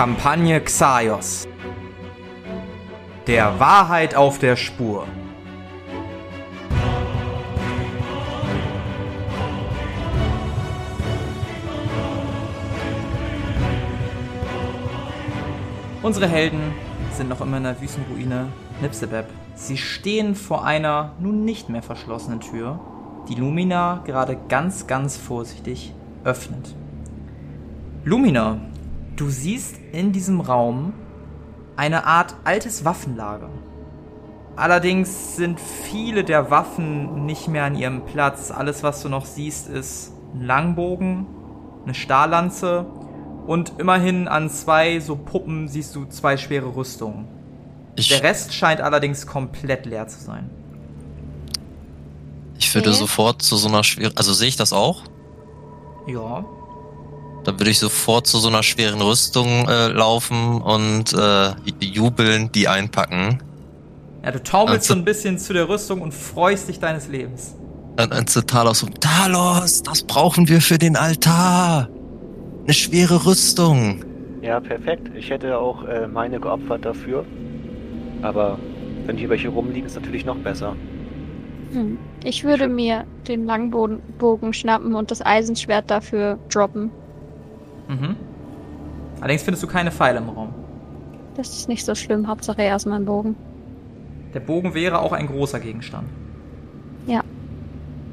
Kampagne Xaios. Der Wahrheit auf der Spur. Unsere Helden sind noch immer in der Wüstenruine Nipsebeb. Sie stehen vor einer nun nicht mehr verschlossenen Tür, die Lumina gerade ganz, ganz vorsichtig öffnet. Lumina, du siehst in diesem Raum eine Art altes Waffenlager. Allerdings sind viele der Waffen nicht mehr an ihrem Platz. Alles, was du noch siehst, ist ein Langbogen, eine Stahllanze und immerhin an zwei so Puppen siehst du zwei schwere Rüstungen. Ich, Der Rest scheint allerdings komplett leer zu sein. ich würde Okay. sofort zu so einer schweren, also sehe ich das auch? Ja. Dann würde ich sofort zu so einer schweren Rüstung äh, laufen und äh, jubeln, die einpacken. Ja, du taumelst Also- so ein bisschen zu der Rüstung und freust dich deines Lebens. Dann ein zu Talos und Talos, das brauchen wir für den Altar. Eine schwere Rüstung. Ja, perfekt. Ich hätte auch äh, meine geopfert dafür. Aber wenn hier welche rumliegen, ist natürlich noch besser. Hm. Ich würde mir den Langbogen Bogen schnappen und das Eisenschwert dafür droppen. Mhm. Allerdings findest du keine Pfeile im Raum. Das ist nicht so schlimm. Hauptsache erstmal ein Bogen. Der Bogen wäre auch ein großer Gegenstand. Ja.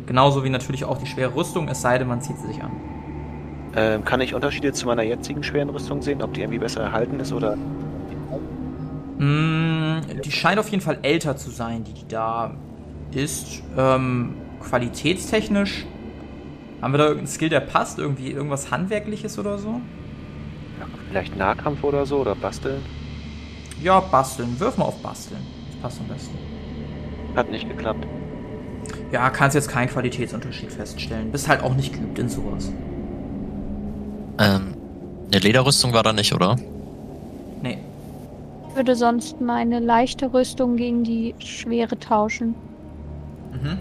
Genauso wie natürlich auch die schwere Rüstung, es sei denn, man zieht sie sich an. Ähm, kann ich Unterschiede zu meiner jetzigen schweren Rüstung sehen? Ob die irgendwie besser erhalten ist oder. Mm, die scheint auf jeden Fall älter zu sein, die, die da ist. Ähm, qualitätstechnisch haben wir da irgendeinen Skill, der passt? Irgendwie irgendwas Handwerkliches oder so? Ja, vielleicht Nahkampf oder so oder basteln? Ja, basteln. Wirf mal auf basteln. Das passt am besten. Hat nicht geklappt. Ja, kannst jetzt keinen Qualitätsunterschied feststellen. Bist halt auch nicht geübt in sowas. Ähm, eine Lederrüstung war da nicht, oder? Nee. Ich würde sonst meine leichte Rüstung gegen die schwere tauschen. Mhm.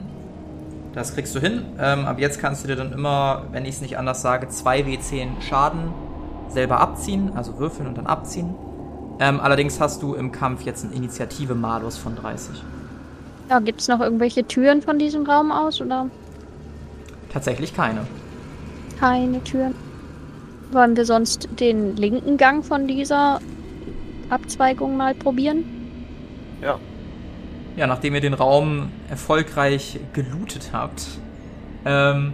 Das kriegst du hin. Ähm, ab jetzt kannst du dir dann immer, wenn ich es nicht anders sage, 2w10 Schaden selber abziehen, also würfeln und dann abziehen. Ähm, allerdings hast du im Kampf jetzt einen Initiative-Malus von 30. Ja, gibt es noch irgendwelche Türen von diesem Raum aus oder Tatsächlich keine. keine Türen? Wollen wir sonst den linken Gang von dieser Abzweigung mal probieren? Ja. Ja, nachdem ihr den Raum erfolgreich gelootet habt, ähm,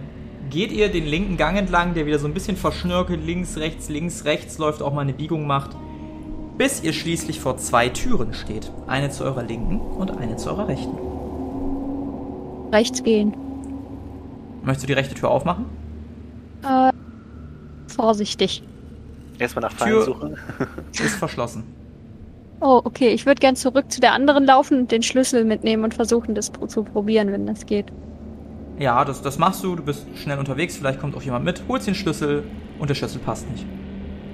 geht ihr den linken Gang entlang, der wieder so ein bisschen verschnörkelt, links, rechts, links, rechts läuft, auch mal eine Biegung macht, bis ihr schließlich vor zwei Türen steht. Eine zu eurer linken und eine zu eurer rechten. Rechts gehen. Möchtest du die rechte Tür aufmachen? Äh, vorsichtig. Erstmal nach Tür- Feind suchen. Ist verschlossen. Oh, okay. Ich würde gern zurück zu der anderen laufen und den Schlüssel mitnehmen und versuchen, das zu probieren, wenn das geht. Ja, das, das machst du, du bist schnell unterwegs, vielleicht kommt auch jemand mit, holst den Schlüssel und der Schlüssel passt nicht.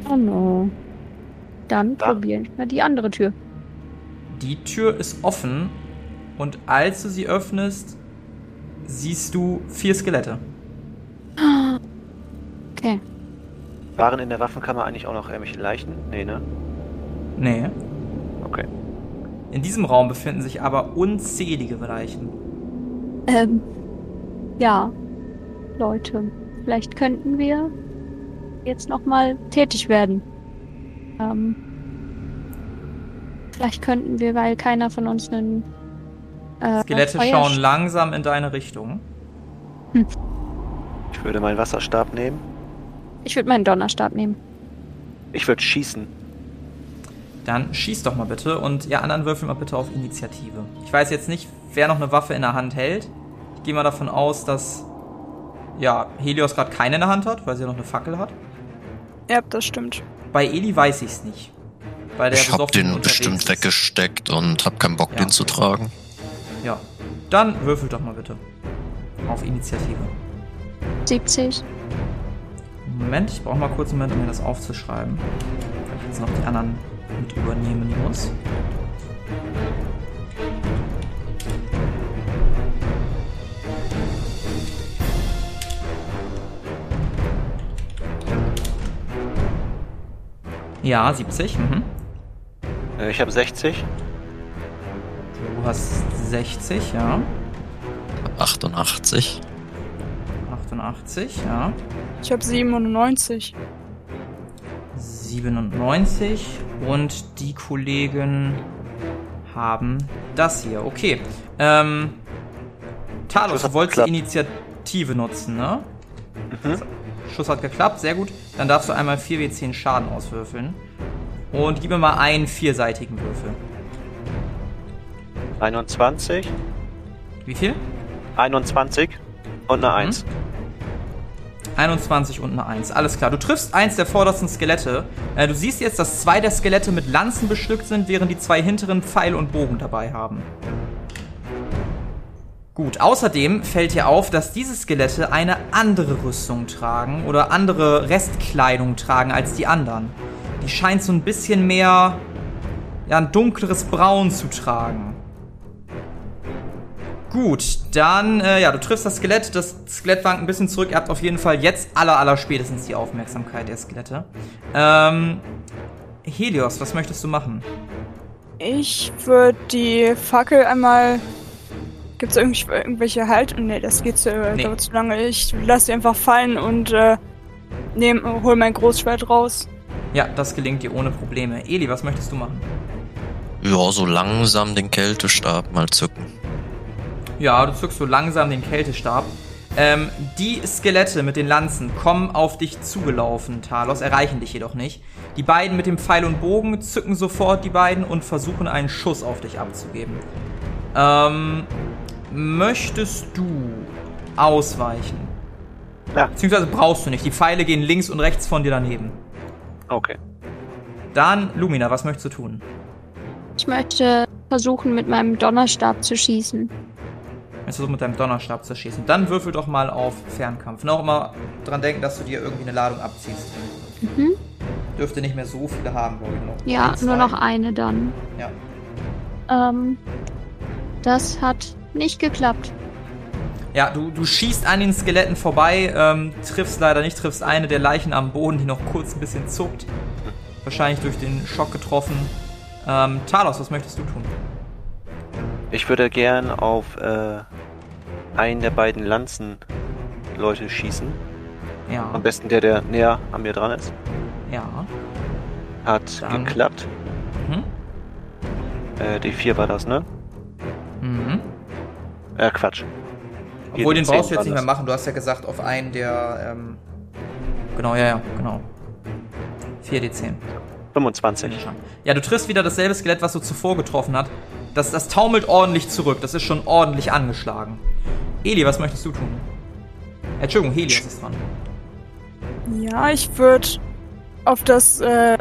Oh no. Dann Da. probieren wir die andere Tür. Die Tür ist offen und als du sie öffnest, siehst du vier Skelette. Okay. Waren in der Waffenkammer eigentlich auch noch irgendwelche Leichen? Nee, ne? Nee. In diesem Raum befinden sich aber unzählige Leichen. Ähm, ja. Leute, vielleicht könnten wir jetzt nochmal tätig werden. Ähm, vielleicht könnten wir, weil keiner von uns einen äh, Skelette Feuer- schauen langsam in deine Richtung. Ich würde meinen Wasserstab nehmen. Ich würde meinen Donnerstab nehmen. Ich würde schießen. Dann schieß doch mal bitte und ihr anderen würfelt mal bitte auf Initiative. Ich weiß jetzt nicht, wer noch eine Waffe in der Hand hält. Ich gehe mal davon aus, dass ja, Helios gerade keine in der Hand hat, weil sie ja noch eine Fackel hat. Ja, das stimmt. Bei Eli weiß ich es nicht. Weil der Ich hab den bestimmt ist. weggesteckt und hab keinen Bock, Ja. den zu tragen. Ja. Dann würfelt doch mal bitte. Auf Initiative. 70. Moment, ich brauche mal kurz einen Moment, um mir das aufzuschreiben. Jetzt noch die anderen mit übernehmen muss. Ja, 70. Mhm. Äh, ich habe 60. Du hast 60, ja. 88. 88, ja. Ich habe 97. 97 und die Kollegen haben das hier. Okay. Ähm, Talos, du wolltest die. Initiative nutzen, ne? Mhm. Schuss hat geklappt, sehr gut. Dann darfst du einmal 4w10 Schaden auswürfeln. Und gib mir mal einen vierseitigen Würfel. 21. Wie viel? 21 und eine 1. 21 und eine 1. Alles klar. Du triffst eins der vordersten Skelette. Äh, du siehst jetzt, dass zwei der Skelette mit Lanzen bestückt sind, während die zwei hinteren Pfeil und Bogen dabei haben. Gut, außerdem fällt dir auf, dass diese Skelette eine andere Rüstung tragen oder andere Restkleidung tragen als die anderen. Die scheint so ein bisschen mehr, ja, ein dunkleres Braun zu tragen. Gut, dann, äh, ja, du triffst das Skelett, das Skelett wankt ein bisschen zurück, ihr habt auf jeden Fall jetzt aller, aller spätestens die Aufmerksamkeit der Skelette. Ähm, Helios, was möchtest du machen? Ich würde die Fackel einmal. Gibt's irgendw irgendwelche Halt? Nee, das geht zu, Nee. dauert zu lange. Ich lasse sie einfach fallen und äh, nehm, hol mein Großschwert raus. Ja, das gelingt dir ohne Probleme. Eli, was möchtest du machen? Ja, so langsam den Kältestab mal zücken. Ja, du zückst so langsam den Kältestab. Ähm, die Skelette mit den Lanzen kommen auf dich zugelaufen, Talos, erreichen dich jedoch nicht. Die beiden mit dem Pfeil und Bogen zücken sofort die beiden und versuchen einen Schuss auf dich abzugeben. Ähm, möchtest du ausweichen? Ja. Beziehungsweise brauchst du nicht. Die Pfeile gehen links und rechts von dir daneben. Okay. Dann, Lumina, was möchtest du tun? Ich möchte versuchen, mit meinem Donnerstab zu schießen. Möchtest du mit deinem Donnerstab zu schießen? Dann würfel doch mal auf Fernkampf. Noch immer dran denken, dass du dir irgendwie eine Ladung abziehst. Mhm. Dürfte nicht mehr so viele haben, glaube ich. Noch Ja, nur noch eine dann. Ja. Ähm, das hat nicht geklappt. Ja, du, du schießt an den Skeletten vorbei, ähm, triffst leider nicht, triffst eine der Leichen am Boden, die noch kurz ein bisschen zuckt. Wahrscheinlich durch den Schock getroffen. Ähm, Talos, was möchtest du tun? Ich würde gern auf äh, einen der beiden Lanzenleute schießen. Ja, Am besten der, der näher an mir dran ist. ja. Hat Dann- geklappt. Mhm. Äh, die 4 war das, ne? Mhm. Äh, Quatsch. Obwohl, den Die 10 brauchst du jetzt nicht mehr machen. Du hast ja gesagt, auf einen der, ähm, genau, ja, ja, genau. 4d10. 25. Ja, du triffst wieder dasselbe Skelett, was du zuvor getroffen hat. Das, das taumelt ordentlich zurück. Das ist schon ordentlich angeschlagen. Eli, was möchtest du tun? Entschuldigung, Helios ist dran. Ja, ich würde auf das. Äh,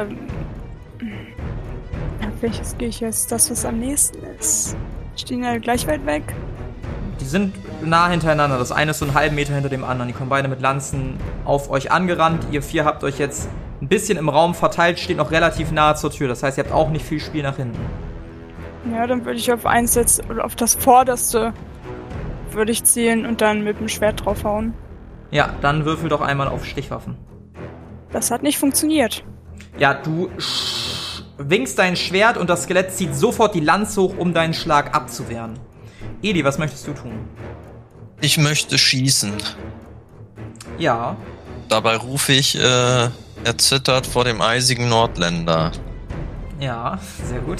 auf welches gehe ich jetzt? Das, was am nächsten ist. Stehen ja gleich weit weg. Die sind nah hintereinander. Das eine ist so einen halben Meter hinter dem anderen. Die kommen beide mit Lanzen auf euch angerannt. Ihr vier habt euch jetzt ein bisschen im Raum verteilt, steht noch relativ nahe zur Tür. Das heißt, ihr habt auch nicht viel Spiel nach hinten. Ja, dann würde ich auf eins jetzt, oder auf das vorderste würde ich zielen und dann mit dem Schwert draufhauen. Ja, dann würfel doch einmal auf Stichwaffen. Das hat nicht funktioniert. Ja, du sch- winkst dein Schwert und das Skelett zieht sofort die Lanze hoch, um deinen Schlag abzuwehren. Eli, was möchtest du tun? Ich möchte schießen. Ja, Dabei rufe ich äh, erzittert vor dem eisigen Nordländer. ja, sehr gut.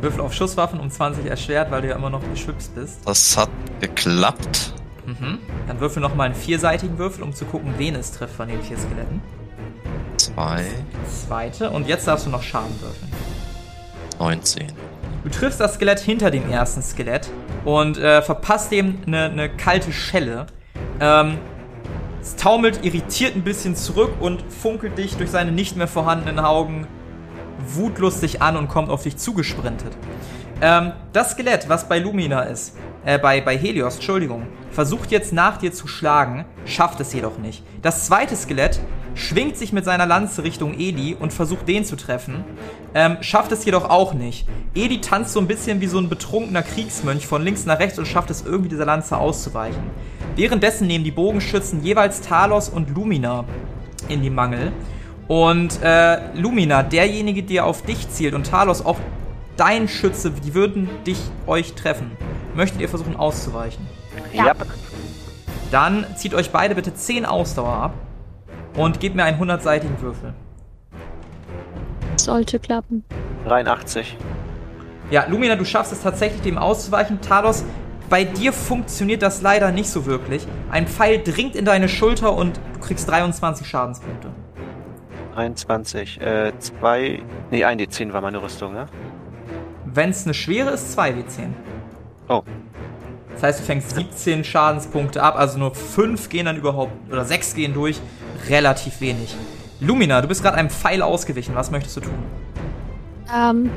Würfel auf Schusswaffen um 20 erschwert, weil du ja immer noch beschwipst bist. Das hat geklappt. Mhm. Dann würfel nochmal einen vierseitigen Würfel, um zu gucken, wen es trifft von den vier Skeletten. Zwei, Zweite. Und jetzt darfst du noch Schaden würfeln. 19. Du triffst das Skelett hinter dem ersten Skelett. und äh, verpasst dem eine ne kalte Schelle. Ähm, es taumelt irritiert ein bisschen zurück und funkelt dich durch seine nicht mehr vorhandenen Augen wutlustig an und kommt auf dich zugesprintet. Ähm, das Skelett, was bei Lumina ist, äh, bei, bei Helios, Entschuldigung, versucht jetzt nach dir zu schlagen, schafft es jedoch nicht. Das zweite Skelett schwingt sich mit seiner Lanze Richtung Eli und versucht den zu treffen, ähm, schafft es jedoch auch nicht. Eli tanzt so ein bisschen wie so ein betrunkener Kriegsmönch von links nach rechts und schafft es irgendwie dieser Lanze auszuweichen. Währenddessen nehmen die Bogenschützen jeweils Talos und Lumina in die Mangel. Und äh, Lumina, derjenige, der auf dich zielt und Talos auch dein Schütze, die würden dich euch treffen. Möchtet ihr versuchen auszuweichen? Ja. Ja. Dann zieht euch beide bitte 10 Ausdauer ab und gebt mir einen 100-seitigen Würfel. Sollte klappen. 83. Ja, Lumina, du schaffst es tatsächlich, dem auszuweichen. Talos, bei dir funktioniert das leider nicht so wirklich. Ein Pfeil dringt in deine Schulter und du kriegst 23 Schadenspunkte. 23. Äh, 2. Nee, 1 D10 war meine Rüstung, ne? Wenn es eine schwere ist, 2w10. Oh. Das heißt, du fängst 17 Schadenspunkte ab, also nur 5 gehen dann überhaupt, oder 6 gehen durch. Relativ wenig. Lumina, du bist gerade einem Pfeil ausgewichen. Was möchtest du tun? Ähm,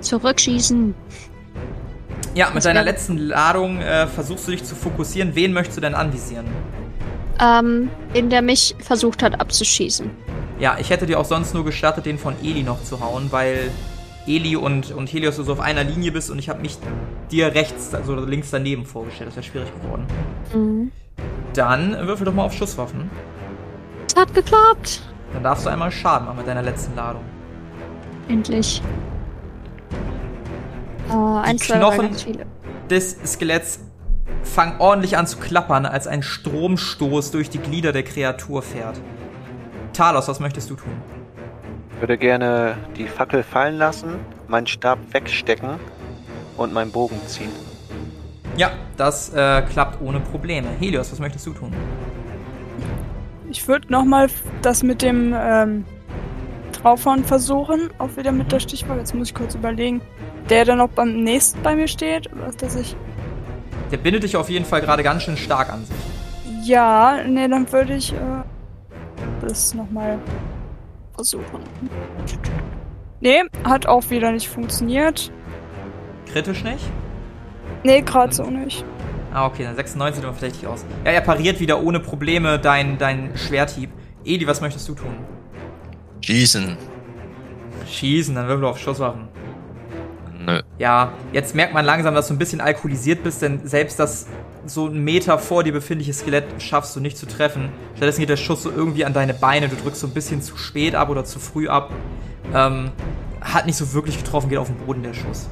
zurückschießen. Ja, mit Das deiner letzten Ladung äh, versuchst du dich zu fokussieren. Wen möchtest du denn anvisieren? Ähm, in der mich versucht hat abzuschießen. Ja, ich hätte dir auch sonst nur gestattet, den von Eli noch zu hauen, weil Eli und, und Helios du so auf einer Linie bist und ich habe mich dir rechts, also links daneben vorgestellt. Das wäre schwierig geworden. Mhm. Dann würfel doch mal auf Schusswaffen. Es hat geklappt. Dann darfst du einmal Schaden machen mit deiner letzten Ladung. Endlich. Eins, zwei, drei, Knochen- des Skeletts fangen ordentlich an zu klappern, als ein Stromstoß durch die Glieder der Kreatur fährt. Talos, was möchtest du tun? Ich würde gerne die Fackel fallen lassen, meinen Stab wegstecken und meinen Bogen ziehen. Ja, das äh, klappt ohne Probleme. Helios, was möchtest du tun? Ich würde nochmal das mit dem ähm, Draufhauen versuchen. Auch wieder mit der Stichwaffe. Jetzt muss ich kurz überlegen. Der dann noch beim nächsten bei mir steht. Was dass ich. Der bindet dich auf jeden Fall gerade ganz schön stark an sich. Ja, nee, dann würde ich äh, das nochmal versuchen. Nee, hat auch wieder nicht funktioniert. Kritisch nicht? Nee, gerade so nicht. Ah, okay, dann 96 sieht aber verdächtig aus. Ja, er pariert wieder ohne Probleme dein, dein Schwerthieb. Edi, was möchtest du tun? Schießen. Schießen, dann würfel auf Schusswaffen. Nö. Ja, jetzt merkt man langsam, dass du ein bisschen alkoholisiert bist, denn selbst das so einen Meter vor dir befindliche Skelett schaffst du nicht zu treffen. Stattdessen geht der Schuss so irgendwie an deine Beine, du drückst so ein bisschen zu spät ab oder zu früh ab. Ähm, hat nicht so wirklich getroffen, geht auf den Boden der Schuss.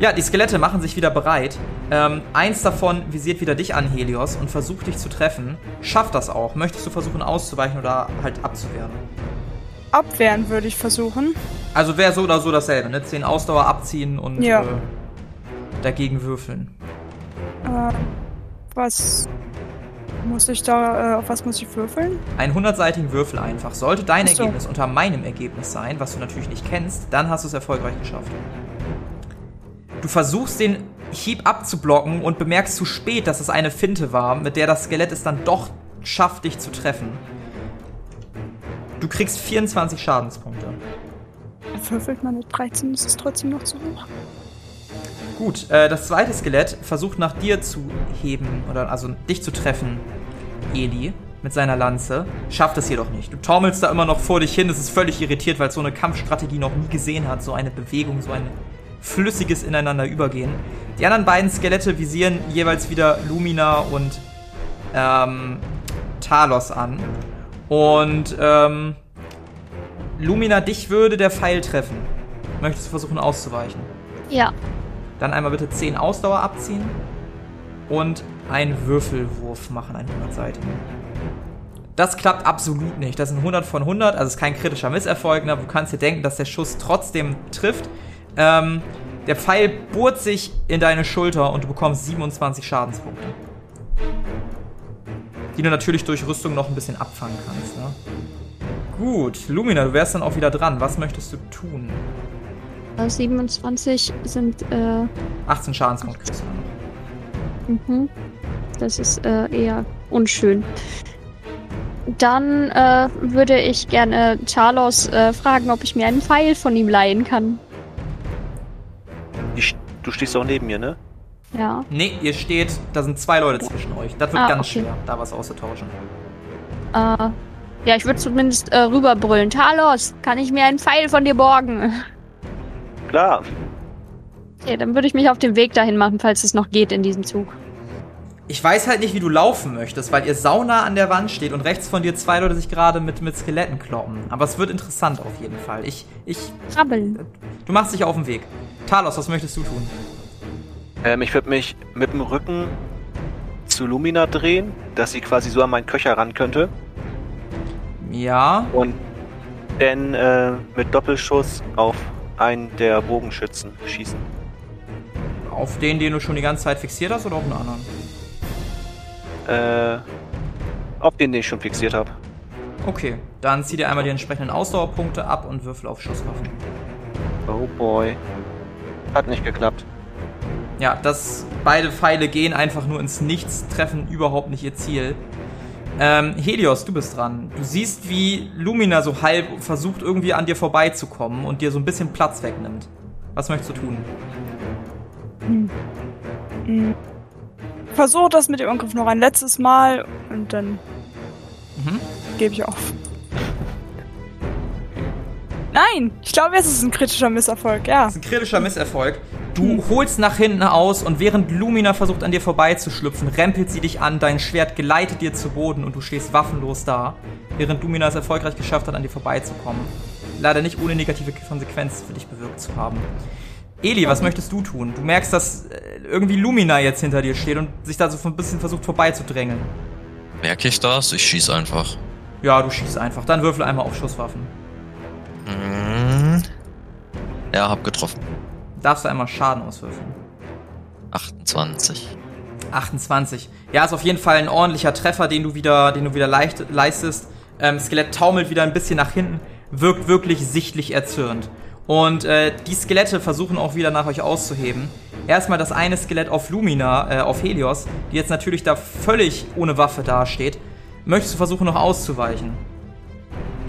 Ja, die Skelette machen sich wieder bereit. Ähm, eins davon visiert wieder dich an, Helios, und versucht dich zu treffen. Schafft das auch. Möchtest du versuchen auszuweichen oder halt abzuwehren? Abwehren würde ich versuchen. Also wäre so oder so dasselbe, ne? 10 Ausdauer abziehen und Ja. äh, dagegen würfeln. Äh, was muss ich da, äh, auf was muss ich würfeln? Einen 100-seitigen Würfel einfach. Sollte dein so. Ergebnis unter meinem Ergebnis sein, was du natürlich nicht kennst, dann hast du es erfolgreich geschafft. Du versuchst den Hieb abzublocken und bemerkst zu spät, dass es eine Finte war, mit der das Skelett es dann doch schafft, dich zu treffen. Du kriegst 24 Schadenspunkte. Würfelt man mit 13, ist es trotzdem noch zu hoch. Gut, äh, das zweite Skelett versucht nach dir zu heben, oder also dich zu treffen, Eli, mit seiner Lanze. Schafft es jedoch nicht. Du taumelst da immer noch vor dich hin, es ist völlig irritiert, weil es so eine Kampfstrategie noch nie gesehen hat, so eine Bewegung, so ein flüssiges Ineinander übergehen. Die anderen beiden Skelette visieren jeweils wieder Lumina und ähm, Talos an. Und ähm, Lumina, dich würde der Pfeil treffen. Möchtest du versuchen auszuweichen? Ja. Dann einmal bitte 10 Ausdauer abziehen und einen Würfelwurf machen, einen 100-seitigen. Das klappt absolut nicht. Das sind 100 von 100, also ist kein kritischer Misserfolg. Ne? Du kannst dir denken, dass der Schuss trotzdem trifft. Ähm, der Pfeil bohrt sich in deine Schulter und du bekommst 27 Schadenspunkte. Die du natürlich durch Rüstung noch ein bisschen abfangen kannst. Ne? Gut, Lumina, du wärst dann auch wieder dran. Was möchtest du tun? Äh, 27 sind, äh, 18 Schadenspunkte kriegst du dann noch. mhm. Das ist äh, eher unschön. Dann äh, würde ich gerne Talos äh, fragen, ob ich mir einen Pfeil von ihm leihen kann. St- du stehst auch neben mir, ne? Ja. Nee, ihr steht, da sind zwei Leute zwischen euch. Das wird Ah, ganz okay. schwer, da was auszutauschen. Äh, ja, ich würde zumindest äh, rüberbrüllen. Talos, kann ich mir einen Pfeil von dir borgen? Klar. Okay, dann würde ich mich auf den Weg dahin machen, falls es noch geht in diesem Zug. Ich weiß halt nicht, wie du laufen möchtest, weil ihr sauna an der Wand steht und rechts von dir zwei Leute sich gerade mit, mit Skeletten kloppen. Aber es wird interessant auf jeden Fall. Ich, ich, Krabbeln. du machst dich auf den Weg. Talos, was möchtest du tun? Ähm, ich würde mich mit dem Rücken zu Lumina drehen, dass sie quasi so an meinen Köcher ran könnte. Ja, Und dann äh, mit Doppelschuss auf einen der Bogenschützen schießen. auf den, den du schon die ganze Zeit fixiert hast oder auf einen anderen? Äh, auf den, den ich schon fixiert habe. Okay, dann zieh dir einmal die entsprechenden Ausdauerpunkte ab und würfel auf Schusswaffen. Oh boy. Hat nicht geklappt. Ja, das beide Pfeile gehen einfach nur ins Nichts, treffen überhaupt nicht ihr Ziel. Ähm, Helios, du bist dran. Du siehst, wie Lumina so halb versucht, irgendwie an dir vorbeizukommen und dir so ein bisschen Platz wegnimmt. Was möchtest du tun? Versuche das mit dem Angriff noch ein letztes Mal und dann Mhm. gebe ich auf. Nein, ich glaube, es ist ein kritischer Misserfolg, ja. Das ist ein kritischer Misserfolg. Du holst nach hinten aus und während Lumina versucht an dir vorbeizuschlüpfen, rempelt sie dich an, dein Schwert gleitet dir zu Boden und du stehst waffenlos da, während Lumina es erfolgreich geschafft hat, an dir vorbeizukommen. Leider nicht ohne negative Konsequenzen für dich bewirkt zu haben. Eli, was möchtest du tun? Du merkst, dass äh, irgendwie Lumina jetzt hinter dir steht und sich da so ein bisschen versucht vorbeizudrängeln. Merke ich das? Ich schieß einfach. Ja, du schießt einfach. Dann würfel einmal auf Schusswaffen. Hm. Ja, hab getroffen. Darfst du einmal Schaden auswürfeln. 28. 28. Ja, ist auf jeden Fall ein ordentlicher Treffer, den du wieder, den du wieder leicht, leistest. Ähm, Skelett taumelt wieder ein bisschen nach hinten, wirkt wirklich sichtlich erzürnt. Und äh, die Skelette versuchen auch wieder nach euch auszuheben. Erstmal das eine Skelett auf Lumina, äh, auf Helios, die jetzt natürlich da völlig ohne Waffe dasteht. Möchtest du versuchen, noch auszuweichen?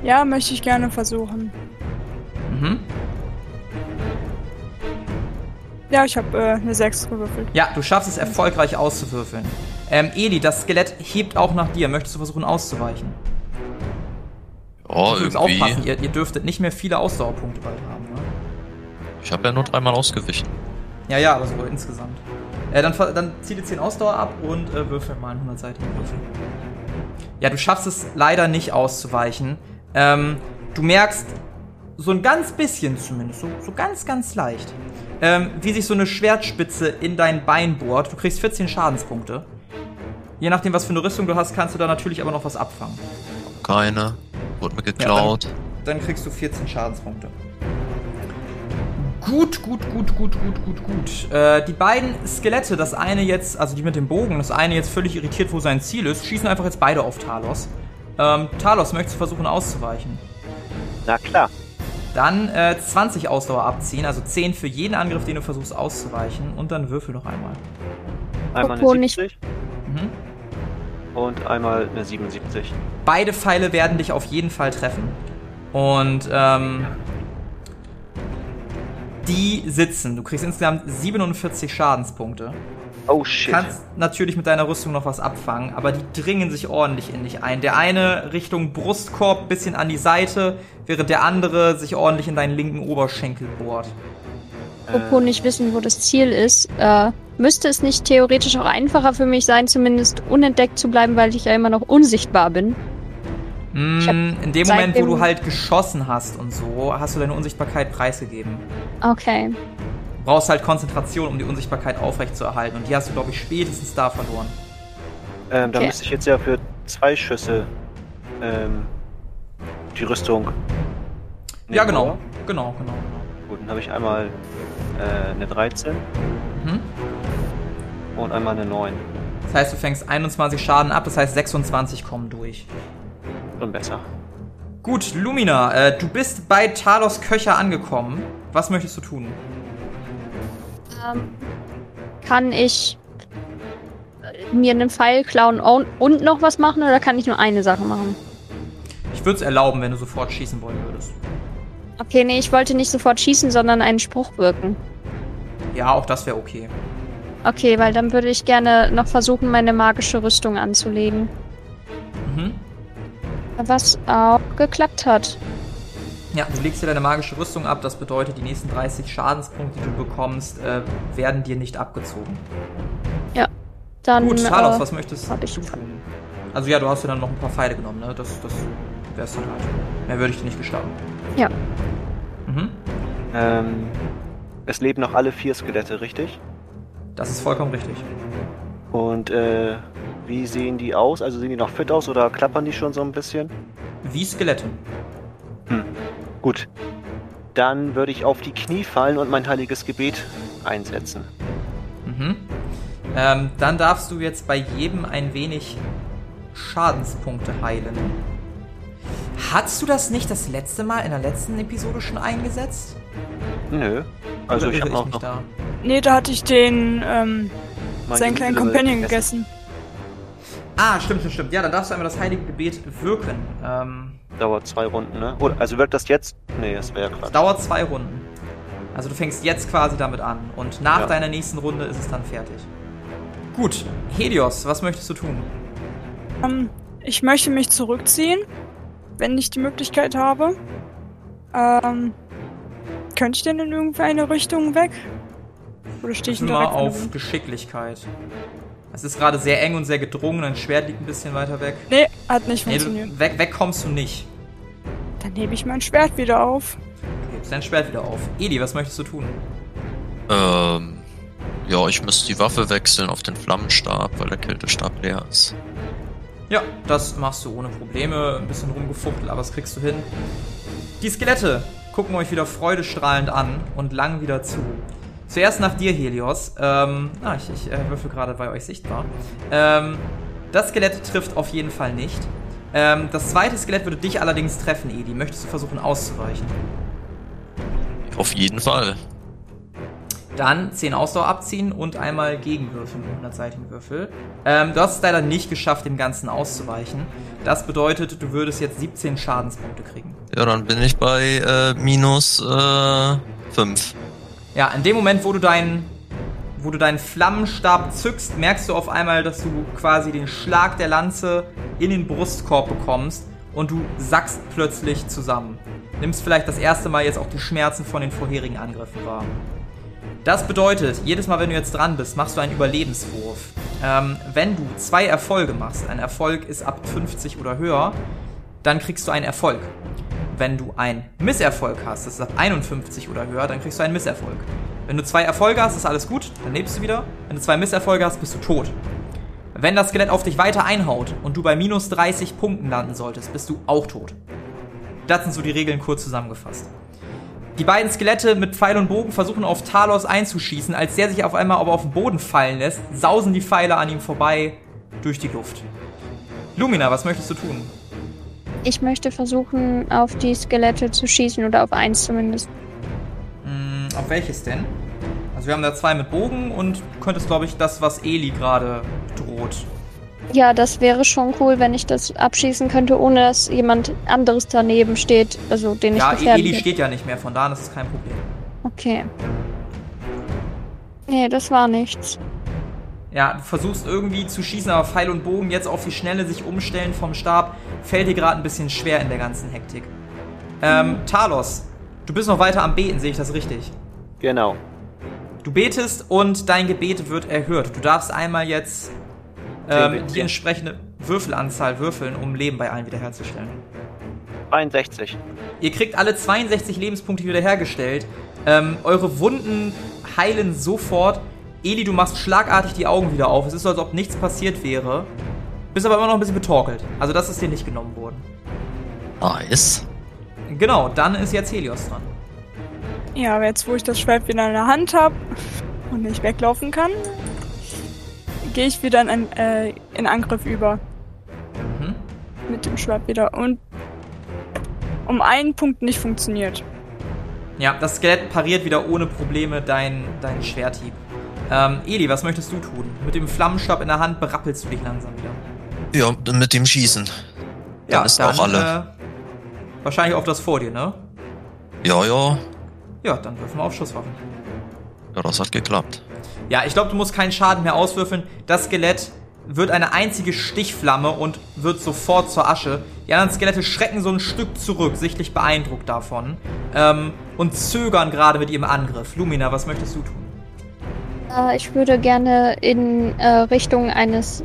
Ja, möchte ich gerne versuchen. Ja, ich habe äh, eine 6 gewürfelt. Ja, du schaffst es erfolgreich auszuwürfeln. Ähm, Eli, das Skelett hebt auch nach dir. Möchtest du versuchen auszuweichen? Ja, Du irgendwie. aufpassen, ihr, ihr dürftet nicht mehr viele Ausdauerpunkte bald haben. Ne? Ich habe ja nur dreimal ausgewichen. Ja, ja, aber so insgesamt. Äh, dann, dann zieh dir 10 Ausdauer ab und äh, würfel mal einen 100-seitigen Würfel. Ja, du schaffst es leider nicht auszuweichen. Ähm, du merkst, so ein ganz bisschen zumindest, so, so ganz, ganz leicht, ähm, wie sich so eine Schwertspitze in dein Bein bohrt. Du kriegst 14 Schadenspunkte. Je nachdem, was für eine Rüstung du hast, kannst du da natürlich aber noch was abfangen. Keine. Wurde mir geklaut. Dann kriegst du 14 Schadenspunkte. Gut, gut, gut, gut, gut, gut, gut. Äh, die beiden Skelette, das eine jetzt, also die mit dem Bogen, das eine jetzt völlig irritiert, wo sein Ziel ist, schießen einfach jetzt beide auf Talos. Ähm, Talos, möchtest du versuchen auszuweichen? Na klar. Dann äh, 20 Ausdauer abziehen, also 10 für jeden Angriff, den du versuchst auszuweichen. Und dann würfel noch einmal. Einmal eine nicht- 70 Mhm. und einmal eine 77. Beide Pfeile werden dich auf jeden Fall treffen. Und ähm, die sitzen. Du kriegst insgesamt 47 Schadenspunkte. Oh shit. kannst natürlich mit deiner Rüstung noch was abfangen, aber die dringen sich ordentlich in dich ein. Der eine Richtung Brustkorb, bisschen an die Seite, während der andere sich ordentlich in deinen linken Oberschenkel bohrt. Apropos nicht wissen, wo das Ziel ist, äh, müsste es nicht theoretisch auch einfacher für mich sein, zumindest unentdeckt zu bleiben, weil ich ja immer noch unsichtbar bin? Mm, in dem Moment, wo du halt geschossen hast und so, hast du deine Unsichtbarkeit preisgegeben. Okay. Du brauchst halt Konzentration, um die Unsichtbarkeit aufrechtzuerhalten. Und die hast du, glaube ich, spätestens da verloren. Ähm, da Okay. müsste ich jetzt ja für zwei Schüsse ähm, die Rüstung. ja, genau. oder? Genau, genau, genau. Gut, dann habe ich einmal äh, eine 13 Mhm. und einmal eine 9. Das heißt, du fängst 21 Schaden ab, das heißt 26 kommen durch. Schon besser. Gut, Lumina, äh, du bist bei Talos Köcher angekommen. Was möchtest du tun? Ähm, kann ich äh, mir einen Pfeil klauen und und noch was machen oder kann ich nur eine Sache machen? Ich würde es erlauben, wenn du sofort schießen wollen würdest. Okay, nee, ich wollte nicht sofort schießen, sondern einen Spruch wirken. Ja, auch das wäre okay. Okay, weil dann würde ich gerne noch versuchen, meine magische Rüstung anzulegen. Mhm. Was auch geklappt hat. Ja, du legst dir deine magische Rüstung ab. Das bedeutet, die nächsten 30 Schadenspunkte, die du bekommst, äh, werden dir nicht abgezogen. Dann, Gut, Talos, äh, was möchtest hab ich du tun? Also ja, du hast dir dann noch ein paar Pfeile genommen, ne? Das, das wär's dann halt. Mehr würde ich dir nicht gestatten. Ja. Mhm. Ähm, es leben noch alle vier Skelette, richtig? Das ist vollkommen richtig. Und äh, wie sehen die aus? Also sehen die noch fit aus oder klappern die schon so ein bisschen? Wie Skelette. Gut. Dann würde ich auf die Knie fallen und mein heiliges Gebet einsetzen. Mhm. Ähm, dann darfst du jetzt bei jedem ein wenig Schadenspunkte heilen. Hattest du das nicht das letzte Mal in der letzten Episode schon eingesetzt? Nö. Also Oder ich habe auch noch da. Nee, da hatte ich den, ähm, meine seinen kleinen Companion gegessen. Ah, stimmt, stimmt, stimmt. Ja, dann darfst du einmal das heilige Gebet wirken. Ähm, Dauert zwei Runden, ne? Oder, also wirkt das jetzt? Nee, das wäre ja es Quatsch. dauert zwei Runden. Also du fängst jetzt quasi damit an. Und nach Ja. deiner nächsten Runde ist es dann fertig. Gut, Helios, was möchtest du tun? Ähm, ich möchte mich zurückziehen, wenn ich die Möglichkeit habe. Ähm, könnte ich denn in irgendeine Richtung weg? Oder stehe ich direkt mal auf? Geschicklichkeit. Es ist gerade sehr eng und sehr gedrungen, dein Schwert liegt ein bisschen weiter weg. Nee, hat nicht Nee, funktioniert. weg, weg kommst du nicht. Dann hebe ich mein Schwert wieder auf. Du hebst dein Schwert wieder auf. Edi, was möchtest du tun? Ähm, ja, ich müsste die Waffe wechseln auf den Flammenstab, weil der Kältestab leer ist. Ja, das machst du ohne Probleme. Ein bisschen rumgefuchtelt, aber das kriegst du hin. Die Skelette gucken euch wieder freudestrahlend an und lang wieder zu. Zuerst nach dir, Helios. Ähm, ah, ich, ich äh, würfel gerade bei euch sichtbar. Ähm, das Skelett trifft auf jeden Fall nicht. Ähm, das zweite Skelett würde dich allerdings treffen, Edi. Möchtest du versuchen auszuweichen? Auf jeden Fall. Dann 10 Ausdauer abziehen und einmal gegenwürfeln, 100-seitigen Würfel. Ähm, du hast es leider nicht geschafft, dem Ganzen auszuweichen. Das bedeutet, du würdest jetzt 17 Schadenspunkte kriegen. Ja, dann bin ich bei äh, minus äh, 5. Ja, in dem Moment, wo du deinen, wo du deinen Flammenstab zückst, merkst du auf einmal, dass du quasi den Schlag der Lanze in den Brustkorb bekommst und du sackst plötzlich zusammen. Nimmst vielleicht das erste Mal jetzt auch die Schmerzen von den vorherigen Angriffen wahr. Das bedeutet, jedes Mal, wenn du jetzt dran bist, machst du einen Überlebenswurf. Ähm, wenn du zwei Erfolge machst, ein Erfolg ist ab 50 oder höher, dann kriegst du einen Erfolg. Wenn du einen Misserfolg hast, das ist ab 51 oder höher, dann kriegst du einen Misserfolg. Wenn du zwei Erfolge hast, ist alles gut, dann lebst du wieder. Wenn du zwei Misserfolge hast, bist du tot. Wenn das Skelett auf dich weiter einhaut und du bei minus 30 Punkten landen solltest, bist du auch tot. Das sind so die Regeln kurz zusammengefasst. Die beiden Skelette mit Pfeil und Bogen versuchen auf Talos einzuschießen. Als der sich auf einmal aber auf den Boden fallen lässt, sausen die Pfeile an ihm vorbei durch die Luft. Lumina, was möchtest du tun? Ich möchte versuchen, auf die Skelette zu schießen oder auf eins zumindest. Hm, auf welches denn? Also wir haben da zwei mit Bogen und du könntest, glaube ich, das, was Eli gerade droht. Ja, das wäre schon cool, wenn ich das abschießen könnte, ohne dass jemand anderes daneben steht, also den ich Ja, gefährden Eli hätte. steht ja nicht mehr, von da an ist es kein Problem. Okay. Nee, das war nichts. Ja, du versuchst irgendwie zu schießen, aber Pfeil und Bogen jetzt auf die Schnelle sich umstellen vom Stab, fällt dir gerade ein bisschen schwer in der ganzen Hektik. Ähm, Talos, du bist noch weiter am Beten, sehe ich das richtig? Genau. Du betest und dein Gebet wird erhört. Du darfst einmal jetzt ähm, die entsprechende Würfelanzahl würfeln, um Leben bei allen wiederherzustellen. 62. Ihr kriegt alle 62 Lebenspunkte wiederhergestellt. Ähm, eure Wunden heilen sofort. Eli, du machst schlagartig die Augen wieder auf. Es ist so, als ob nichts passiert wäre. Bist aber immer noch ein bisschen betorkelt. Also das ist dir nicht genommen worden. Nice. Genau, dann ist jetzt Helios dran. Ja, aber jetzt, wo ich das Schwert wieder in der Hand habe und nicht weglaufen kann, gehe ich wieder in, ein, äh, in Angriff über. Mhm. Mit dem Schwert wieder. Und um einen Punkt nicht funktioniert. Ja, das Skelett pariert wieder ohne Probleme dein, dein Schwerthieb. Ähm, Eli, was möchtest du tun? Mit dem Flammenstab in der Hand berappelst du dich langsam wieder. Ja, mit dem Schießen. Dann Ja, ist dann, auch alle. Äh, wahrscheinlich auf das vor dir, ne? Ja, ja. Ja, dann würfen wir auf Schusswaffen. Ja, das hat geklappt. Ja, ich glaube, du musst keinen Schaden mehr auswürfeln. Das Skelett wird eine einzige Stichflamme und wird sofort zur Asche. Die anderen Skelette schrecken so ein Stück zurück, sichtlich beeindruckt davon. Ähm, und zögern gerade mit ihrem Angriff. Lumina, was möchtest du tun? Äh, ich würde gerne in äh, Richtung eines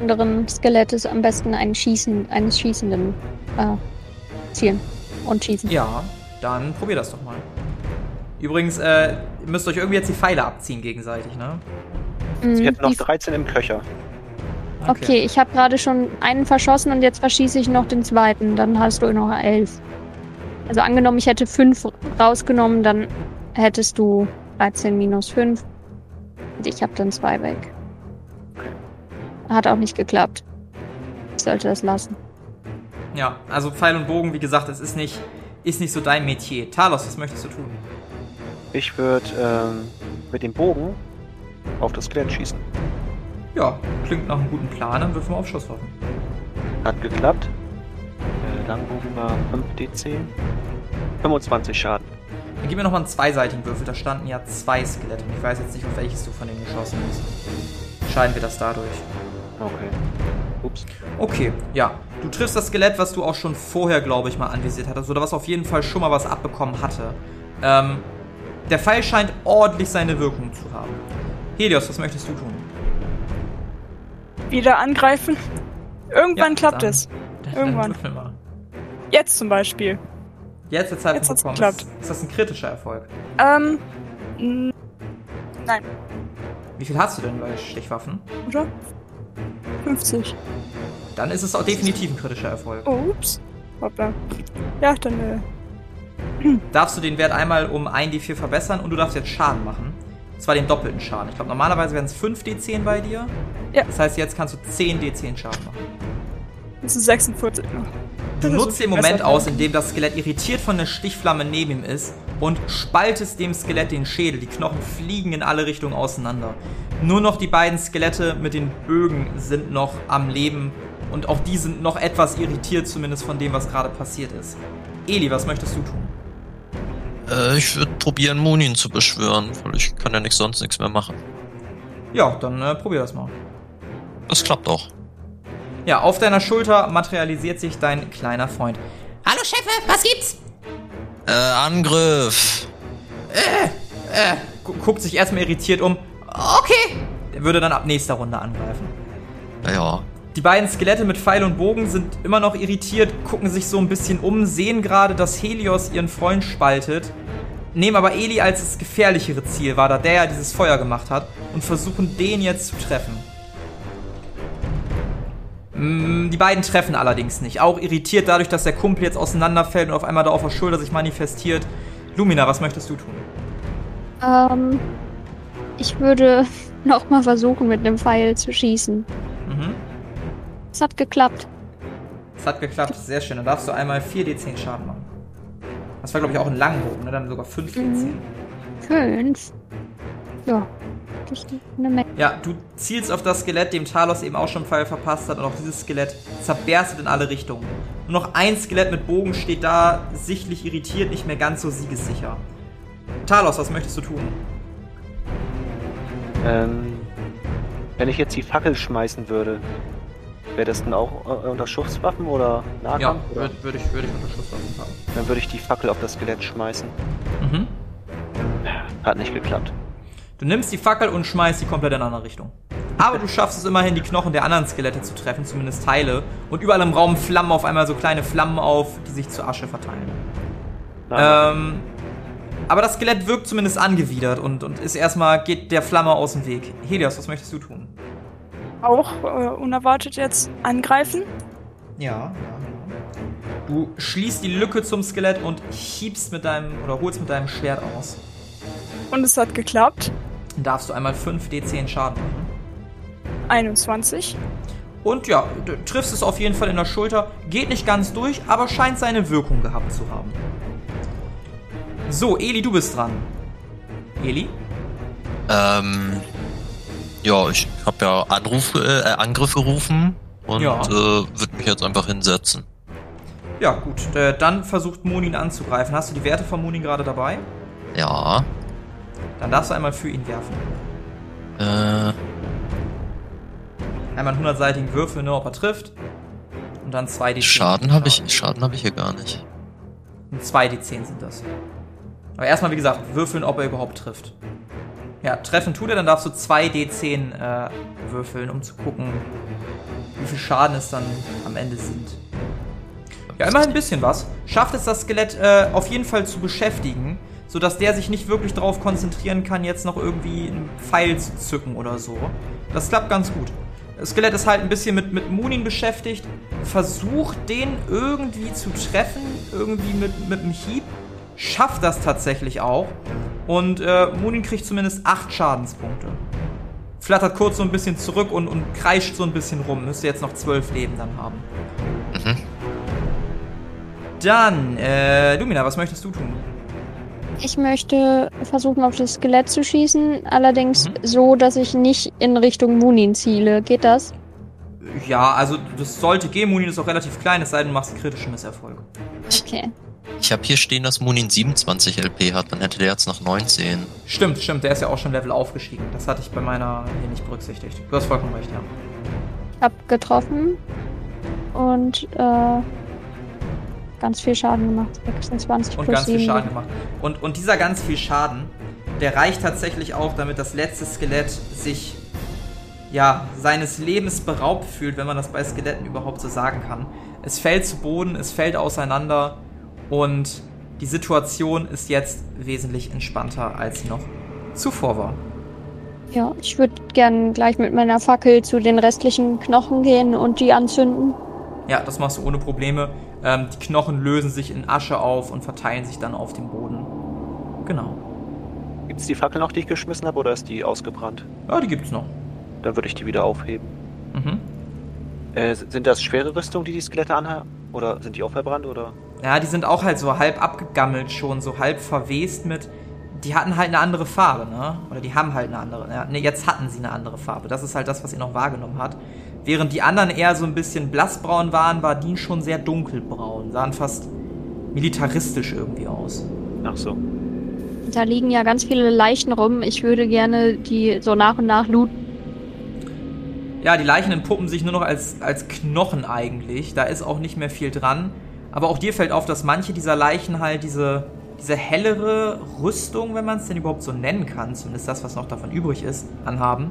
anderen Skelettes am besten einen Schießen, eines Schießenden äh, zielen und schießen. Ja, dann probier das doch mal. Übrigens, äh, ihr müsst euch irgendwie jetzt die Pfeile abziehen gegenseitig, ne? Mm, Sie hätten noch die- 13 im Köcher. okay, ich habe gerade schon einen verschossen und jetzt verschieße ich noch den zweiten. Dann hast du noch elf. Also angenommen, ich hätte fünf rausgenommen, dann hättest du 13 minus 5. Und ich habe dann zwei weg. Hat auch nicht geklappt. Ich sollte das lassen. Ja, also Pfeil und Bogen, wie gesagt, es ist nicht, ist nicht so dein Metier. Talos, was möchtest du tun? Ich würde ähm, mit dem Bogen auf das Skelett schießen. Ja, klingt nach einem guten Plan, dann würfen wir auf Schusswaffen. Hat geklappt. Äh, Langbogen war 5d10. 25 Schaden. Dann gib mir nochmal einen zweiseitigen Würfel, da standen ja zwei Skelette. und Ich weiß jetzt nicht, auf welches du von denen geschossen hast. Entscheiden wir das dadurch. Okay. Ups. Okay, ja. Du triffst das Skelett, was du auch schon vorher, glaube ich, mal anvisiert hattest, oder was auf jeden Fall schon mal was abbekommen hatte. Ähm, der Pfeil scheint ordentlich seine Wirkung zu haben. Helios, was möchtest du tun? Wieder angreifen. Irgendwann Ja, klappt dann- es. Dann Irgendwann. Jetzt zum Beispiel. Jetzt der Zeitpunkt Jetzt hat's geklappt. Ist, ist das ein kritischer Erfolg? Ähm. Nein, Wie viel hast du denn bei Stichwaffen? oder? 50. Dann ist es auch definitiv ein kritischer Erfolg. Oh, ups. Hoppla. Ja, dann, äh. darfst du den Wert einmal um 1d4 verbessern und du darfst jetzt Schaden machen. Und zwar den doppelten Schaden. Ich glaube, normalerweise wären es 5d10 bei dir. Ja. Das heißt, jetzt kannst du 10d10 Schaden machen. Das ist 46 noch. Nutzt den Moment aus, in dem das Skelett irritiert von der Stichflamme neben ihm ist und spaltest dem Skelett den Schädel. Die Knochen fliegen in alle Richtungen auseinander. Nur noch die beiden Skelette mit den Bögen sind noch am Leben und auch die sind noch etwas irritiert, zumindest von dem, was gerade passiert ist. Eli, was möchtest du tun? Äh, ich würde probieren, Munin zu beschwören, weil ich kann ja nicht sonst nichts mehr machen. Ja, dann äh, probier das mal. Das klappt auch. Ja, auf deiner Schulter materialisiert sich dein kleiner Freund. Hallo Chefe, was gibt's? Äh, Angriff! Äh, gu guckt sich erstmal irritiert um. Okay. Der würde dann ab nächster Runde angreifen. Ja, Die beiden Skelette mit Pfeil und Bogen sind immer noch irritiert, gucken sich so ein bisschen um, sehen gerade, dass Helios ihren Freund spaltet, nehmen aber Eli als das gefährlichere Ziel wahr, da der ja dieses Feuer gemacht hat, und versuchen den jetzt zu treffen. Mm, Die beiden treffen allerdings nicht. Auch irritiert dadurch, dass der Kumpel jetzt auseinanderfällt und auf einmal da auf der Schulter sich manifestiert. Lumina, was möchtest du tun? Ähm, ich würde nochmal versuchen, mit einem Pfeil zu schießen. Mhm. Es hat geklappt. Es hat geklappt, sehr schön. Dann darfst du einmal 4d10 Schaden machen. Das war, glaube ich, auch ein Langbogen, ne? Dann sogar 5d10. Mhm. Fünf. Ja, ist eine Menge. Ja, du zielst auf das Skelett, dem Talos eben auch schon einen Pfeil verpasst hat, und auch dieses Skelett zerberstet in alle Richtungen. Nur noch ein Skelett mit Bogen steht da, sichtlich irritiert, nicht mehr ganz so siegessicher. Talos, was möchtest du tun? Ähm, wenn ich jetzt die Fackel schmeißen würde, wäre das dann auch äh, unter Schusswaffen oder Ja, Nahkampf? oder? würde würd ich, würd ich unter Schusswaffen haben. Dann würde ich die Fackel auf das Skelett schmeißen. Mhm. Hat nicht geklappt. Du nimmst die Fackel und schmeißt sie komplett in eine andere Richtung. Aber du schaffst es immerhin, die Knochen der anderen Skelette zu treffen, zumindest Teile. Und überall im Raum flammen auf einmal so kleine Flammen auf, die sich zu Asche verteilen. Ähm, aber das Skelett wirkt zumindest angewidert und, und ist erstmal, geht der Flamme aus dem Weg. Helios, was möchtest du tun? Auch äh, unerwartet jetzt angreifen. Ja, ja, Du schließt die Lücke zum Skelett und hiebst mit deinem, oder holst mit deinem Schwert aus. Und es hat geklappt. Dann darfst du einmal 5d10 Schaden machen. 21. Und ja, du triffst es auf jeden Fall in der Schulter. Geht nicht ganz durch, aber scheint seine Wirkung gehabt zu haben. So, Eli, du bist dran. Eli? Ähm, ja, ich habe ja Anrufe, äh, Angriffe rufen und Ja. äh, würde mich jetzt einfach hinsetzen. Ja, gut. Äh, dann versucht Monin anzugreifen. Hast du die Werte von Monin gerade dabei? Ja. Dann darfst du einmal für ihn werfen. Äh, Einmal einen 100-seitigen Würfel, ne, ob er trifft. Und dann 2d10. Schaden habe ich, Schaden habe ich hier gar nicht. Und 2d10 sind das. Aber erstmal, wie gesagt, würfeln, ob er überhaupt trifft. Ja, treffen tut er, dann darfst du 2d10 äh, würfeln, um zu gucken, wie viel Schaden es dann am Ende sind. Ja, immerhin ein bisschen was. Schafft es das Skelett äh, auf jeden Fall zu beschäftigen, sodass der sich nicht wirklich darauf konzentrieren kann, jetzt noch irgendwie einen Pfeil zu zücken oder so. Das klappt ganz gut. Das Skelett ist halt ein bisschen mit, mit Munin beschäftigt, versucht den irgendwie zu treffen, irgendwie mit, mit einem Hieb, schafft das tatsächlich auch. Und äh, Munin kriegt zumindest 8 Schadenspunkte. Flattert kurz so ein bisschen zurück und, und kreischt so ein bisschen rum. Müsste jetzt noch 12 Leben dann haben. Mhm. Dann, äh, Lumina, was möchtest du tun? Ich möchte versuchen, auf das Skelett zu schießen, allerdings Mhm. so, dass ich nicht in Richtung Munin ziele. Geht das? Ja, also das sollte gehen. Munin ist auch relativ klein, es sei denn, du machst kritischen Misserfolg. Okay. Ich habe hier stehen, dass Munin 27 LP hat, dann hätte der jetzt noch 19. Stimmt, stimmt, der ist ja auch schon Level aufgestiegen. Das hatte ich bei meiner hier nicht berücksichtigt. Du hast vollkommen recht, ja. Ich hab getroffen und äh, ganz viel Schaden gemacht. 26 Und plus ganz viel 7. Schaden gemacht. Und, und dieser ganz viel Schaden, der reicht tatsächlich auch, damit das letzte Skelett sich ja, seines Lebens beraubt fühlt, wenn man das bei Skeletten überhaupt so sagen kann. Es fällt zu Boden, es fällt auseinander und die Situation ist jetzt wesentlich entspannter, als sie noch zuvor war. Ja, ich würde gern gleich mit meiner Fackel zu den restlichen Knochen gehen und die anzünden. Ja, das machst du ohne Probleme. Ähm, die Knochen lösen sich in Asche auf und verteilen sich dann auf dem Boden. Genau. Gibt's die Fackel noch, die ich geschmissen habe, oder ist die ausgebrannt? Ja, die gibt's noch. Dann würde ich die wieder aufheben. Mhm. Äh, sind das schwere Rüstungen, die die Skelette anhaben? Oder sind die auch verbrannt, oder? Ja, die sind auch halt so halb abgegammelt schon, so halb verwest mit. Die hatten halt eine andere Farbe, ne? Oder die haben halt eine andere. Ja, ne, jetzt hatten sie eine andere Farbe. Das ist halt das, was ihr noch wahrgenommen hat. Während die anderen eher so ein bisschen blassbraun waren, war die schon sehr dunkelbraun. Sahen fast militaristisch irgendwie aus. Ach so. Da liegen ja ganz viele Leichen rum. Ich würde gerne die so nach und nach looten. Ja, die Leichen entpuppen sich nur noch als, als Knochen eigentlich. Da ist auch nicht mehr viel dran. Aber auch dir fällt auf, dass manche dieser Leichen halt diese, diese hellere Rüstung, wenn man es denn überhaupt so nennen kann, zumindest das, was noch davon übrig ist, anhaben.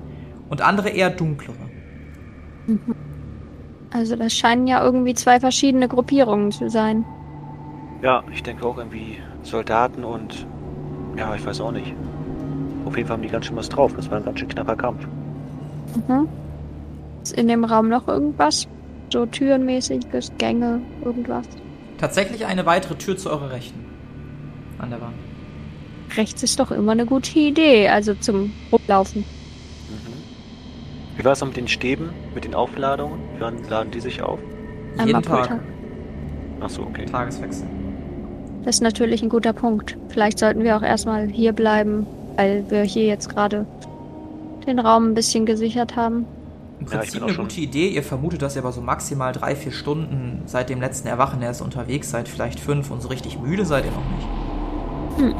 Und andere eher dunklere. Also das scheinen ja irgendwie zwei verschiedene Gruppierungen zu sein. Ja, ich denke auch irgendwie Soldaten und. Ja, ich weiß auch nicht. Auf jeden Fall haben die ganz schön was drauf. Das war ein ganz schön knapper Kampf. Mhm. Ist in dem Raum noch irgendwas? So türenmäßiges, Gänge, irgendwas? Tatsächlich eine weitere Tür zu eurer Rechten. An der Wand. Rechts ist doch immer eine gute Idee, also zum Rumlaufen. Wie war es noch mit den Stäben, mit den Aufladungen? Wann laden die sich auf? Jeden Tag. Tag. Ach so, okay. Tageswechsel. Das ist natürlich ein guter Punkt. Vielleicht sollten wir auch erstmal hier bleiben, weil wir hier jetzt gerade den Raum ein bisschen gesichert haben. Im Ja, ich Prinzip auch eine gute Idee. Ihr vermutet, dass ihr aber so maximal drei, vier Stunden seit dem letzten Erwachen erst unterwegs seid. Vielleicht fünf und so richtig müde seid ihr noch nicht. Hm.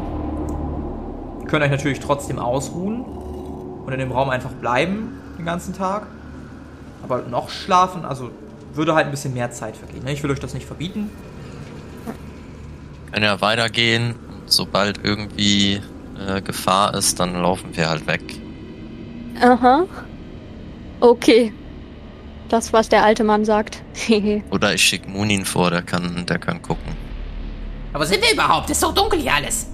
Ihr könnt euch natürlich trotzdem ausruhen und in dem Raum einfach bleiben den ganzen Tag. Aber noch schlafen, also würde halt ein bisschen mehr Zeit vergehen. ne? Ich will euch das nicht verbieten. Können ja weitergehen. Sobald irgendwie äh, Gefahr ist, dann laufen wir halt weg. Aha. Okay. Das, was der alte Mann sagt. Oder ich schicke Munin vor, der kann, der kann gucken. Aber sind wir überhaupt? Ist so dunkel hier alles.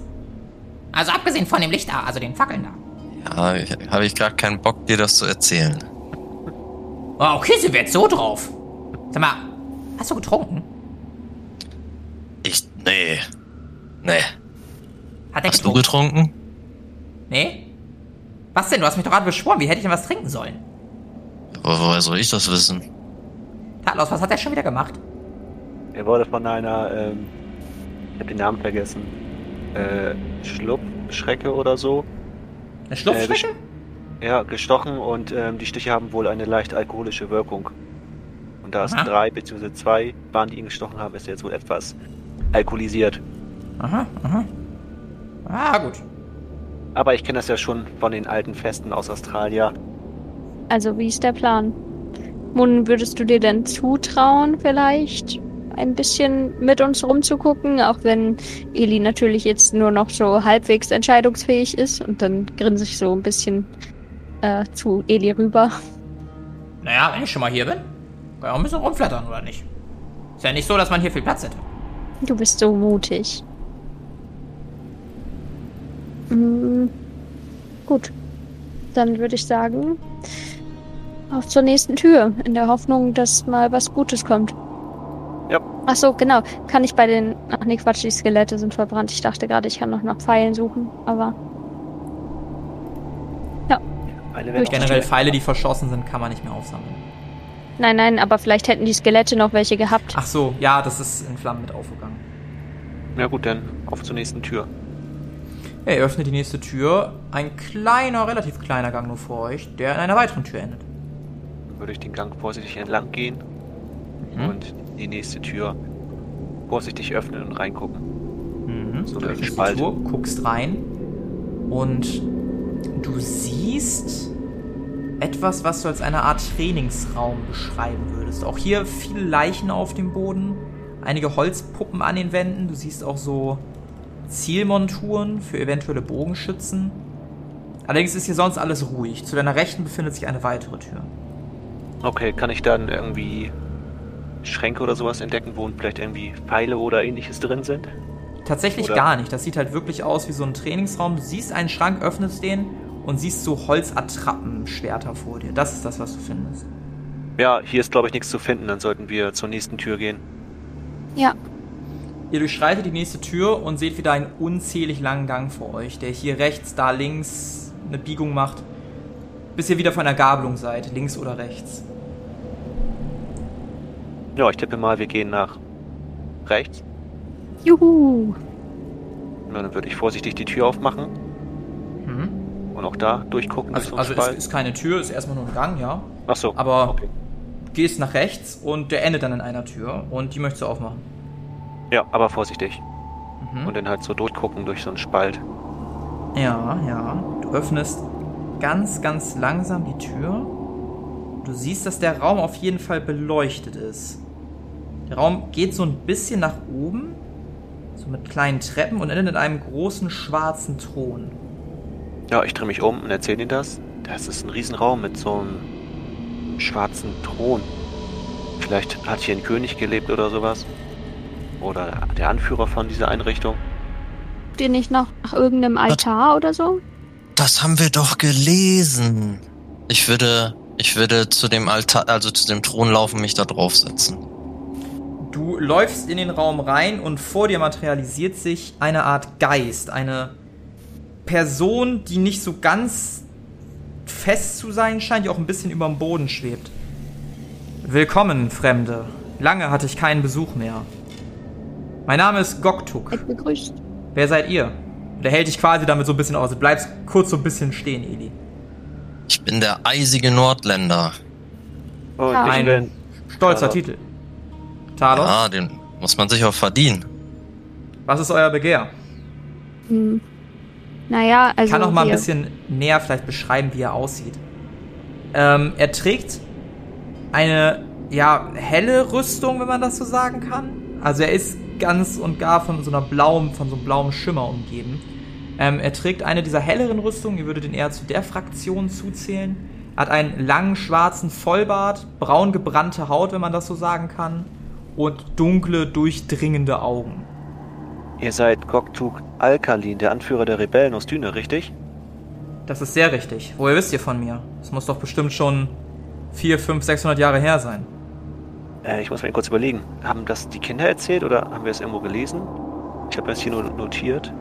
Also abgesehen von dem Licht da, also den Fackeln da. Ja, habe ich gerade keinen Bock, dir das zu erzählen. Oh, okay, sind wir jetzt so drauf. Sag mal, hast du getrunken? Ich, nee. Nee. Hat er Hast du getrunken? Nee? Was denn? Du hast mich doch gerade beschworen. Wie hätte ich denn was trinken sollen? Wo- Woher soll ich das wissen? Tatlos, was hat er schon wieder gemacht? Er wurde von einer, ähm, ich habe den Namen vergessen, äh, Schlupfschrecke oder so. Eine Schlupfschrecke? Ja, gestochen und ähm, die Stiche haben wohl eine leicht alkoholische Wirkung. Und da es drei bzw. zwei waren, die ihn gestochen haben, ist er jetzt wohl etwas alkoholisiert. aha, aha. Ah, gut. Aber ich kenne das ja schon von den alten Festen aus Australien. Also, wie ist der Plan? Mun, würdest du dir denn zutrauen, vielleicht ein bisschen mit uns rumzugucken, auch wenn Eli natürlich jetzt nur noch so halbwegs entscheidungsfähig ist und dann grinse ich so ein bisschen äh, zu Eli rüber. Naja, wenn ich schon mal hier bin, kann ich auch ein bisschen rumflattern, oder nicht? Ist ja nicht so, dass man hier viel Platz hätte. Du bist so mutig. Mm, gut. Dann würde ich sagen, auf zur nächsten Tür, in der Hoffnung, dass mal was Gutes kommt. Ja. Ach so, genau. Kann ich bei den. Ach nee, Quatsch, die Skelette sind verbrannt. Ich dachte gerade, ich kann noch nach Pfeilen suchen, aber. Wäre noch Generell Pfeile, die verschossen sind, kann man nicht mehr aufsammeln. Nein, nein, aber vielleicht hätten die Skelette noch welche gehabt. Ach so, ja, das ist in Flammen mit aufgegangen. Ja gut, dann auf zur nächsten Tür. Er öffnet die nächste Tür. Ein kleiner, relativ kleiner Gang nur vor euch, der in einer weiteren Tür endet. Dann würde ich den Gang vorsichtig entlang gehen Mhm. und die nächste Tür vorsichtig öffnen und reingucken. Mhm. So die Spalte. Tür, guckst rein und du siehst etwas, was du als eine Art Trainingsraum beschreiben würdest. Auch hier viele Leichen auf dem Boden, einige Holzpuppen an den Wänden. Du siehst auch so Zielmonturen für eventuelle Bogenschützen. Allerdings ist hier sonst alles ruhig. Zu deiner Rechten befindet sich eine weitere Tür. Okay, kann ich dann irgendwie Schränke oder sowas entdecken, wo vielleicht irgendwie Pfeile oder ähnliches drin sind? Tatsächlich Oder- gar nicht. Das sieht halt wirklich aus wie so ein Trainingsraum. Du siehst einen Schrank, öffnest den und siehst so Holzattrappenschwerter vor dir. Das ist das, was du findest. Ja, hier ist glaube ich nichts zu finden, dann sollten wir zur nächsten Tür gehen. Ja, Ihr durchschreitet die nächste Tür und seht wieder einen unzählig langen Gang vor euch, der hier rechts, da links eine Biegung macht, bis ihr wieder von der Gabelung seid, links oder rechts. Ja, ich tippe mal, wir gehen nach rechts. juhu. Na, dann würde ich vorsichtig die Tür aufmachen Mhm. und auch da durchgucken Also, also es ist keine Tür, ist erstmal nur ein Gang, ja. Ach so, aber- okay. Gehst nach rechts und der endet dann in einer Tür und die möchtest du aufmachen. Ja, aber vorsichtig. Mhm. Und dann halt so durchgucken durch so einen Spalt. Ja, ja. Du öffnest ganz, ganz langsam die Tür. Du siehst, dass der Raum auf jeden Fall beleuchtet ist. Der Raum geht so ein bisschen nach oben, so mit kleinen Treppen und endet in einem großen schwarzen Thron. Ja, ich drehe mich um und erzähle ihnen das. Das ist ein Riesenraum mit so einem schwarzen Thron. Vielleicht hat hier ein König gelebt oder sowas. Oder der Anführer von dieser Einrichtung. Habt ihr nicht noch nach irgendeinem Altar oder so? Das haben wir doch gelesen. Ich würde, ich würde zu dem Altar, also zu dem Thron laufen, mich da draufsetzen. Du läufst in den Raum rein und vor dir materialisiert sich eine Art Geist, eine Person, die nicht so ganz fest zu sein scheint, die auch ein bisschen über dem Boden schwebt. Willkommen, Fremde. Lange hatte ich keinen Besuch mehr. Mein Name ist Goktuk. Seid begrüßt. Wer seid ihr? Der hält dich quasi damit so ein bisschen aus. Du bleibst kurz so ein bisschen stehen, Eli. Ich bin der eisige Nordländer. Und Ja. ich Ein bin. stolzer. Titel. Talos, Ja, den muss man sich auch verdienen. was ist euer Begehr? Hm. Naja, also. Ich kann noch mal ein bisschen näher vielleicht beschreiben, wie er aussieht. Ähm, er trägt eine, ja, helle Rüstung, wenn man das so sagen kann. Also er ist ganz und gar von so einer blauen, von so einem blauen Schimmer umgeben. Ähm, er trägt eine dieser helleren Rüstungen, ihr würdet ihn eher zu der Fraktion zuzählen. Er hat einen langen schwarzen Vollbart, braun gebrannte Haut, wenn man das so sagen kann, und dunkle, durchdringende Augen. Ihr seid Goktuk Alkalin, der Anführer der Rebellen aus Düne, richtig? Das ist sehr richtig. Woher wisst ihr von mir? Es muss doch bestimmt schon 4, 5, 600 Jahre her sein. Äh, ich muss mir kurz überlegen. Haben das die Kinder erzählt oder haben wir es irgendwo gelesen? Ich habe das hier nur notiert.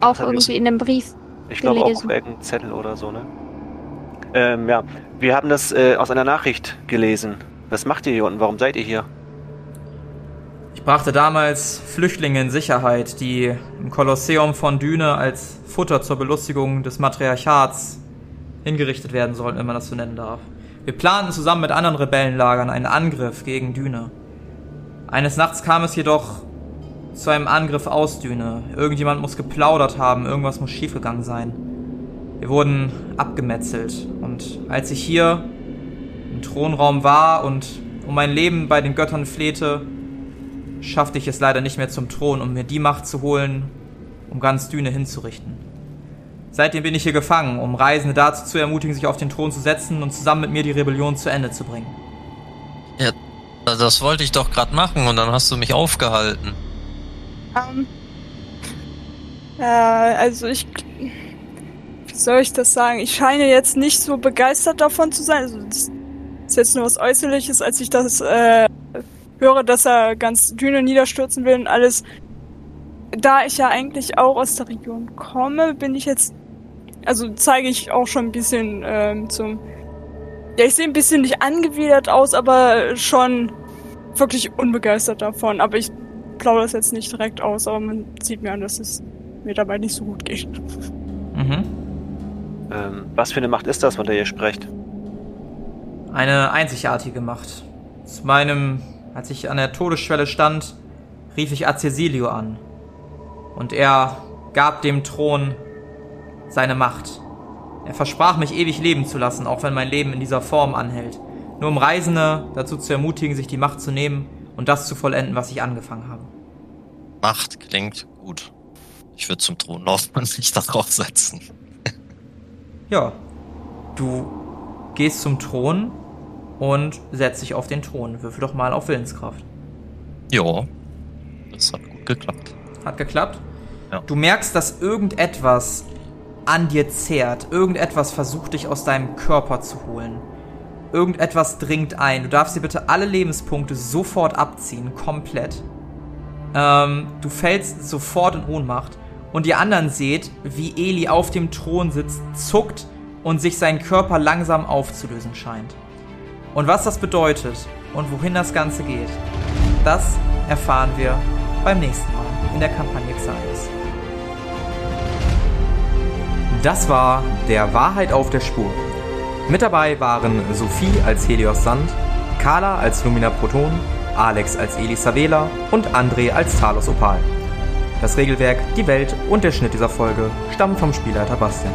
Auch irgendwie in einem Brief. Ich glaube auch auf irgendeinem Zettel oder so, ne? Ähm, ja. Wir haben das äh, aus einer Nachricht gelesen. Was macht ihr hier unten? Warum seid ihr hier? Ich brachte damals Flüchtlinge in Sicherheit, die im Kolosseum von Düne als Futter zur Belustigung des Matriarchats hingerichtet werden sollten, wenn man das so nennen darf. Wir planten zusammen mit anderen Rebellenlagern einen Angriff gegen Düne. Eines Nachts kam es jedoch zu einem Angriff aus Düne. Irgendjemand muss geplaudert haben, irgendwas muss schiefgegangen sein. Wir wurden abgemetzelt und als ich hier im Thronraum war und um mein Leben bei den Göttern flehte, schaffte ich es leider nicht mehr zum Thron, um mir die Macht zu holen, um ganz Düne hinzurichten. Seitdem bin ich hier gefangen, um Reisende dazu zu ermutigen, sich auf den Thron zu setzen und zusammen mit mir die Rebellion zu Ende zu bringen. Ja, das wollte ich doch gerade machen und dann hast du mich aufgehalten. Ähm, äh, also ich, wie soll ich das sagen? Ich scheine jetzt nicht so begeistert davon zu sein. Also das ist jetzt nur was Äußerliches, als ich das äh, höre, dass er ganz Düne niederstürzen will und alles. Da ich ja eigentlich auch aus der Region komme, bin ich jetzt also zeige ich auch schon ein bisschen ähm, zum. Ja, ich sehe ein bisschen nicht angewidert aus, aber schon wirklich unbegeistert davon. Aber ich plaudere das jetzt nicht direkt aus, aber man sieht mir an, dass es mir dabei nicht so gut geht. Mhm. Ähm, was für eine Macht ist das, von der ihr sprecht? Eine einzigartige Macht. Zu meinem, als ich an der Todesschwelle stand, rief ich Acesilio an. Und er gab dem Thron seine Macht. Er versprach mich ewig leben zu lassen, auch wenn mein Leben in dieser Form anhält. Nur um Reisende dazu zu ermutigen, sich die Macht zu nehmen und das zu vollenden, was ich angefangen habe. Macht klingt gut. Ich würde zum Thron laufen und mich darauf setzen. Ja, du gehst zum Thron und setzt dich auf den Thron. Würfel doch mal auf Willenskraft. Ja, das hat gut geklappt. Hat geklappt? Ja. Du merkst, dass irgendetwas an dir zehrt. Irgendetwas versucht dich aus deinem Körper zu holen. Irgendetwas dringt ein. Du darfst dir bitte alle Lebenspunkte sofort abziehen, komplett. Ähm, du fällst sofort in Ohnmacht. Und ihr anderen seht, wie Eli auf dem Thron sitzt, zuckt und sich sein Körper langsam aufzulösen scheint. Und was das bedeutet und wohin das Ganze geht, das erfahren wir beim nächsten Mal in der Kampagne Xaios. Das war der Wahrheit auf der Spur. Mit dabei waren Sophie als Helios Sand, Carla als Lumina Proton, Alex als Elisabela und André als Talos Opal. Das Regelwerk, die Welt und der Schnitt dieser Folge stammen vom Spielleiter Bastian.